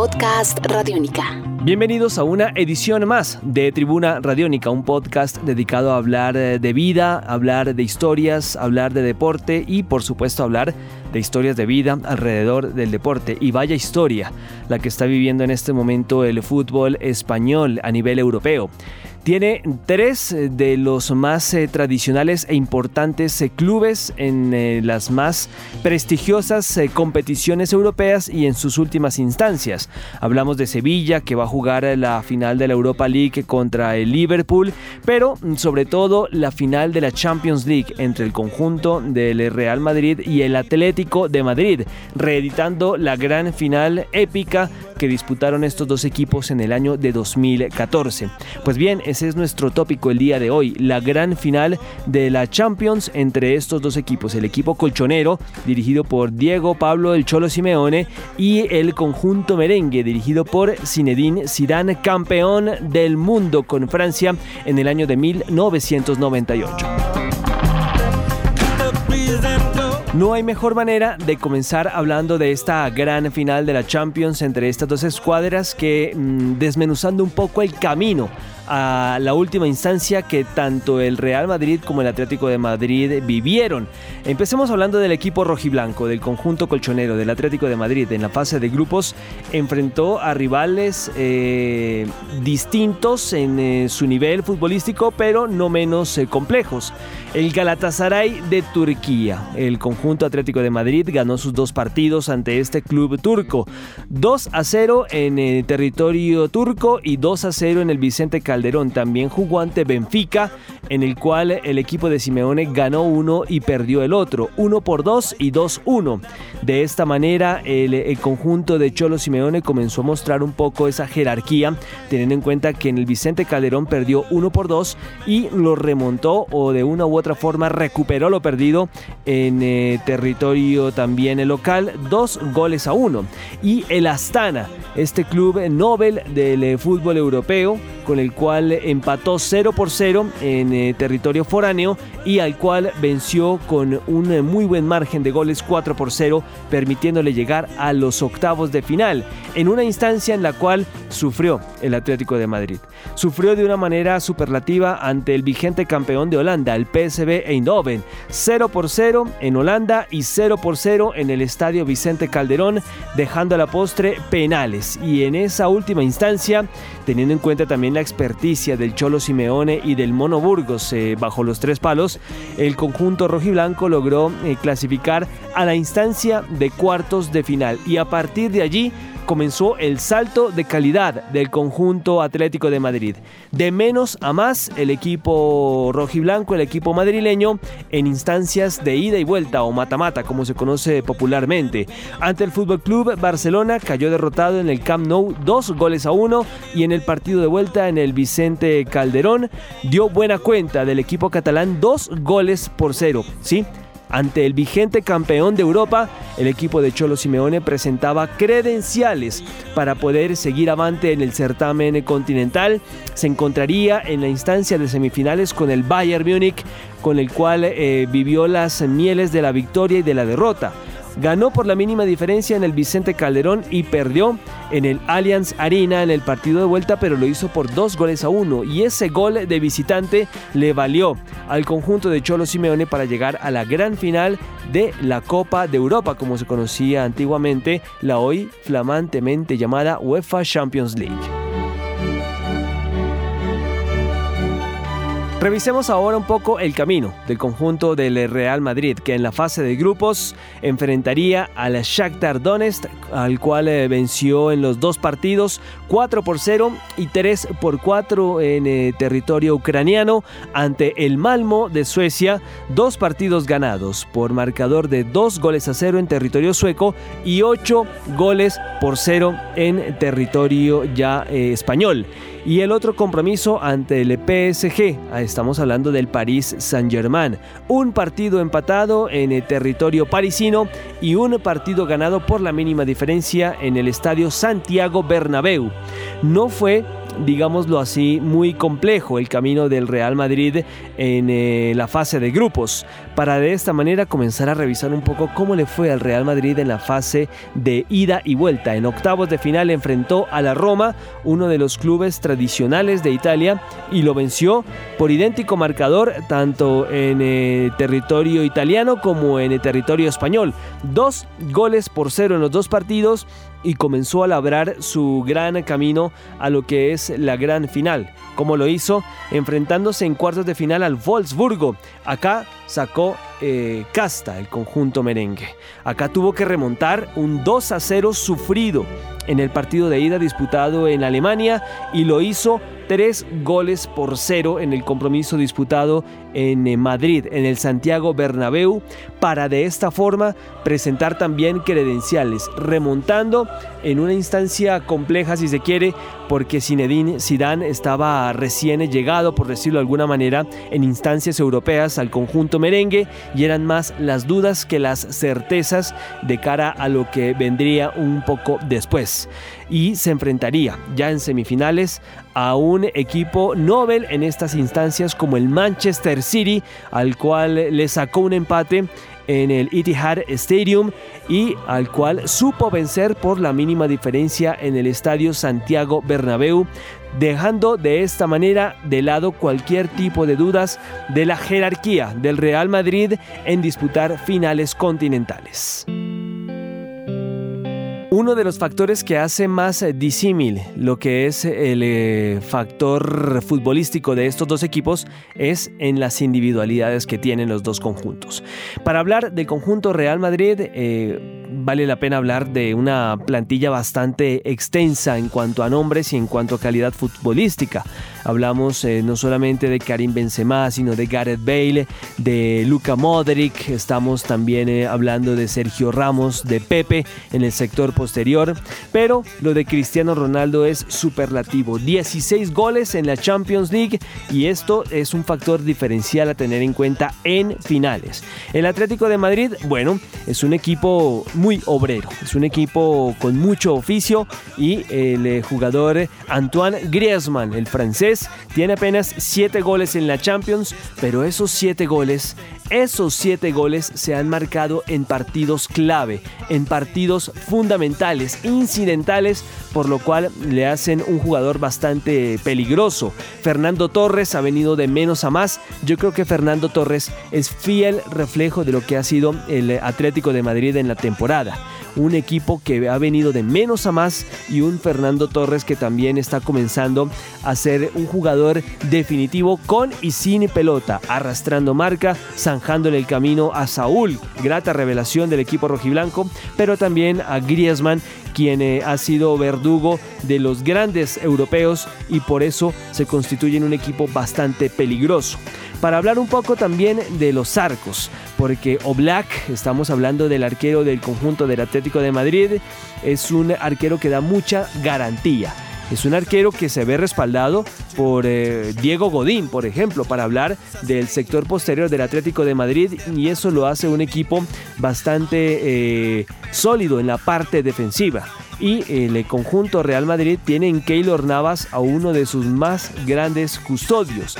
Podcast. Bienvenidos a una edición más de Tribuna Radiónica, un podcast dedicado a hablar eh, de vida, hablar de historias, hablar de deporte y por supuesto hablar de historias de vida alrededor del deporte. Y vaya historia la que está viviendo en este momento el fútbol español a nivel europeo. Tiene tres eh, de los más eh, tradicionales e importantes eh, clubes en las más prestigiosas competiciones europeas y en sus últimas instancias. Hablamos de Sevilla, que va a jugar la final de la Europa League contra el Liverpool, pero mm, sobre todo la final de la Champions League entre el conjunto del Real Madrid y el Atlético de Madrid, reeditando la gran final épica que disputaron estos dos equipos en el año de 2014. Pues bien, ese es nuestro tópico el día de hoy, la gran final de la Champions entre estos dos equipos, el equipo colchonero dirigido por Diego Pablo el Cholo Simeone y el conjunto merengue dirigido por Zinedine Zidane, campeón del mundo con Francia en el año de 1998. No hay mejor manera de comenzar hablando de esta gran final de la Champions entre estas dos escuadras que mm, desmenuzando un poco el camino a la última instancia que tanto el Real Madrid como el Atlético de Madrid vivieron. Empecemos hablando del equipo rojiblanco, del conjunto colchonero del Atlético de Madrid. En la fase de grupos enfrentó a rivales eh, distintos en eh, su nivel futbolístico, pero no menos eh, complejos. El Galatasaray de Turquía. El conjunto Atlético de Madrid ganó sus dos partidos ante este club turco. 2 a 0 en el territorio turco y 2 a 0 en el Vicente Calderón. También jugó ante Benfica, en el cual el equipo de Simeone ganó uno y perdió el otro. 1 por 2 y 2-1. De esta manera, el, el conjunto de Cholo Simeone comenzó a mostrar un poco esa jerarquía, teniendo en cuenta que en el Vicente Calderón perdió 1 por 2 y lo remontó o de una u otra forma recuperó lo perdido en eh, territorio también local, dos goles a uno. Y el Astana, este club Nobel del eh, fútbol europeo, con el cual empató 0 por 0 en eh, territorio foráneo y al cual venció con un eh, muy buen margen de goles 4 por 0, permitiéndole llegar a los octavos de final, en una instancia en la cual sufrió el Atlético de Madrid. Sufrió de una manera superlativa ante el vigente campeón de Holanda, el PSV Eindhoven, 0 por 0 en Holanda y 0 por 0 en el estadio Vicente Calderón, dejando a la postre penales. Y en esa última instancia, teniendo en cuenta también la experticia del Cholo Simeone y del Mono Burgos eh, bajo los tres palos, el conjunto rojiblanco logró eh, clasificar a la instancia de cuartos de final. Y a partir de allí comenzó el salto de calidad del conjunto Atlético de Madrid. De menos a más, el equipo rojiblanco, el equipo madrileño, en instancias de ida y vuelta o mata-mata, como se conoce popularmente. Ante el Fútbol Club Barcelona cayó derrotado en el Camp Nou dos goles a uno y en el partido de vuelta en el Vicente Calderón dio buena cuenta del equipo catalán dos goles por cero. Sí, ante el vigente campeón de Europa, el equipo de Cholo Simeone presentaba credenciales para poder seguir avante en el certamen continental. Se encontraría en la instancia de semifinales con el Bayern Múnich, con el cual eh, vivió las mieles de la victoria y de la derrota. Ganó por la mínima diferencia en el Vicente Calderón y perdió en el Allianz Arena en el partido de vuelta, pero lo hizo por dos goles a uno. Y ese gol de visitante le valió al conjunto de Cholo Simeone para llegar a la gran final de la Copa de Europa, como se conocía antiguamente, la hoy flamantemente llamada UEFA Champions League. Revisemos ahora un poco el camino del conjunto del Real Madrid, que en la fase de grupos enfrentaría al Shakhtar Donetsk, al cual eh, venció en los dos partidos 4 por 0 y 3 por 4 en eh, territorio ucraniano ante el Malmo de Suecia, dos partidos ganados por marcador de 2 goles a 0 en territorio sueco y 8 goles por 0 en territorio ya eh, español. Y el otro compromiso ante el PSG, ah, estamos hablando del Paris Saint-Germain, un partido empatado en el territorio parisino y un partido ganado por la mínima diferencia en el estadio Santiago Bernabéu. No fue digámoslo así, muy complejo el camino del Real Madrid en eh, la fase de grupos, para de esta manera comenzar a revisar un poco cómo le fue al Real Madrid en la fase de ida y vuelta. En octavos de final enfrentó a la Roma, uno de los clubes tradicionales de Italia, y lo venció por idéntico marcador tanto en el territorio italiano como en el territorio español. Dos goles por cero en los dos partidos y comenzó a labrar su gran camino a lo que es la gran final, como lo hizo enfrentándose en cuartos de final al Wolfsburgo. Acá sacó eh, casta el conjunto merengue. Acá tuvo que remontar un 2 a 0 sufrido en el partido de ida disputado en Alemania y lo hizo tres goles por cero en el compromiso disputado en eh, Madrid, en el Santiago Bernabéu, para de esta forma presentar también credenciales, remontando en una instancia compleja si se quiere, porque Zinedine Zidane estaba recién llegado, por decirlo de alguna manera, en instancias europeas al conjunto merengue y eran más las dudas que las certezas de cara a lo que vendría un poco después. Y se enfrentaría ya en semifinales a un equipo Nobel en estas instancias como el Manchester City, al cual le sacó un empate en el Etihad Stadium y al cual supo vencer por la mínima diferencia en el estadio Santiago Bernabéu, dejando de esta manera de lado cualquier tipo de dudas de la jerarquía del Real Madrid en disputar finales continentales. Uno de los factores que hace más eh, disímil lo que es el eh, factor futbolístico de estos dos equipos es en las individualidades que tienen los dos conjuntos. Para hablar del conjunto Real Madrid, eh, vale la pena hablar de una plantilla bastante extensa en cuanto a nombres y en cuanto a calidad futbolística. Hablamos eh, no solamente de Karim Benzema, sino de Gareth Bale, de Luka Modric, estamos también eh, hablando de Sergio Ramos, de Pepe en el sector posterior, pero lo de Cristiano Ronaldo es superlativo. 16 goles en la Champions League y esto es un factor diferencial a tener en cuenta en finales. El Atlético de Madrid, bueno, es un equipo muy obrero. Es un equipo con mucho oficio y el eh, jugador Antoine Griezmann, el francés, tiene apenas 7 goles en la Champions, pero esos 7 goles esos siete goles se han marcado en partidos clave, en partidos fundamentales, incidentales, por lo cual le hacen un jugador bastante peligroso. Fernando Torres ha venido de menos a más. Yo creo que Fernando Torres es fiel reflejo de lo que ha sido el Atlético de Madrid en la un equipo que ha venido de menos a más y un Fernando Torres que también está comenzando a ser un jugador definitivo con y sin pelota, arrastrando marca, zanjándole el camino a Saúl, grata revelación del equipo rojiblanco, pero también a Griezmann quien eh, ha sido verdugo de los grandes europeos y por eso se constituye en un equipo bastante peligroso para hablar un poco también de los arcos, porque Oblak, estamos hablando del arquero del conjunto del Atlético de Madrid, es un arquero que da mucha garantía. Es un arquero que se ve respaldado por eh, Diego Godín, por ejemplo, para hablar del sector posterior del Atlético de Madrid y eso lo hace un equipo bastante eh, sólido en la parte defensiva. Y el conjunto Real Madrid tiene en Keylor Navas a uno de sus más grandes custodios.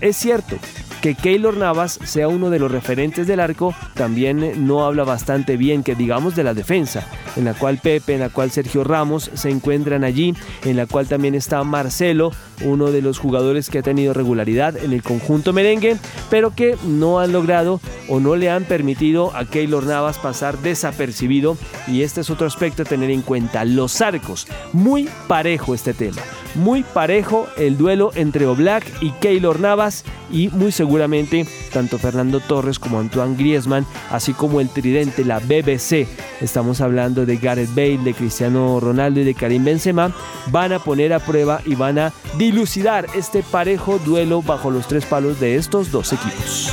Es cierto, que Keylor Navas sea uno de los referentes del arco también no habla bastante bien que digamos de la defensa, en la cual Pepe, en la cual Sergio Ramos se encuentran allí, en la cual también está Marcelo, uno de los jugadores que ha tenido regularidad en el conjunto merengue, pero que no han logrado o no le han permitido a Keylor Navas pasar desapercibido y este es otro aspecto a tener en cuenta, los arcos, muy parejo este tema muy parejo el duelo entre Oblak y Keylor Navas y muy seguramente tanto Fernando Torres como Antoine Griezmann, así como el tridente, la BBC, estamos hablando de Gareth Bale, de Cristiano Ronaldo y de Karim Benzema, van a poner a prueba y van a dilucidar este parejo duelo bajo los tres palos de estos dos equipos.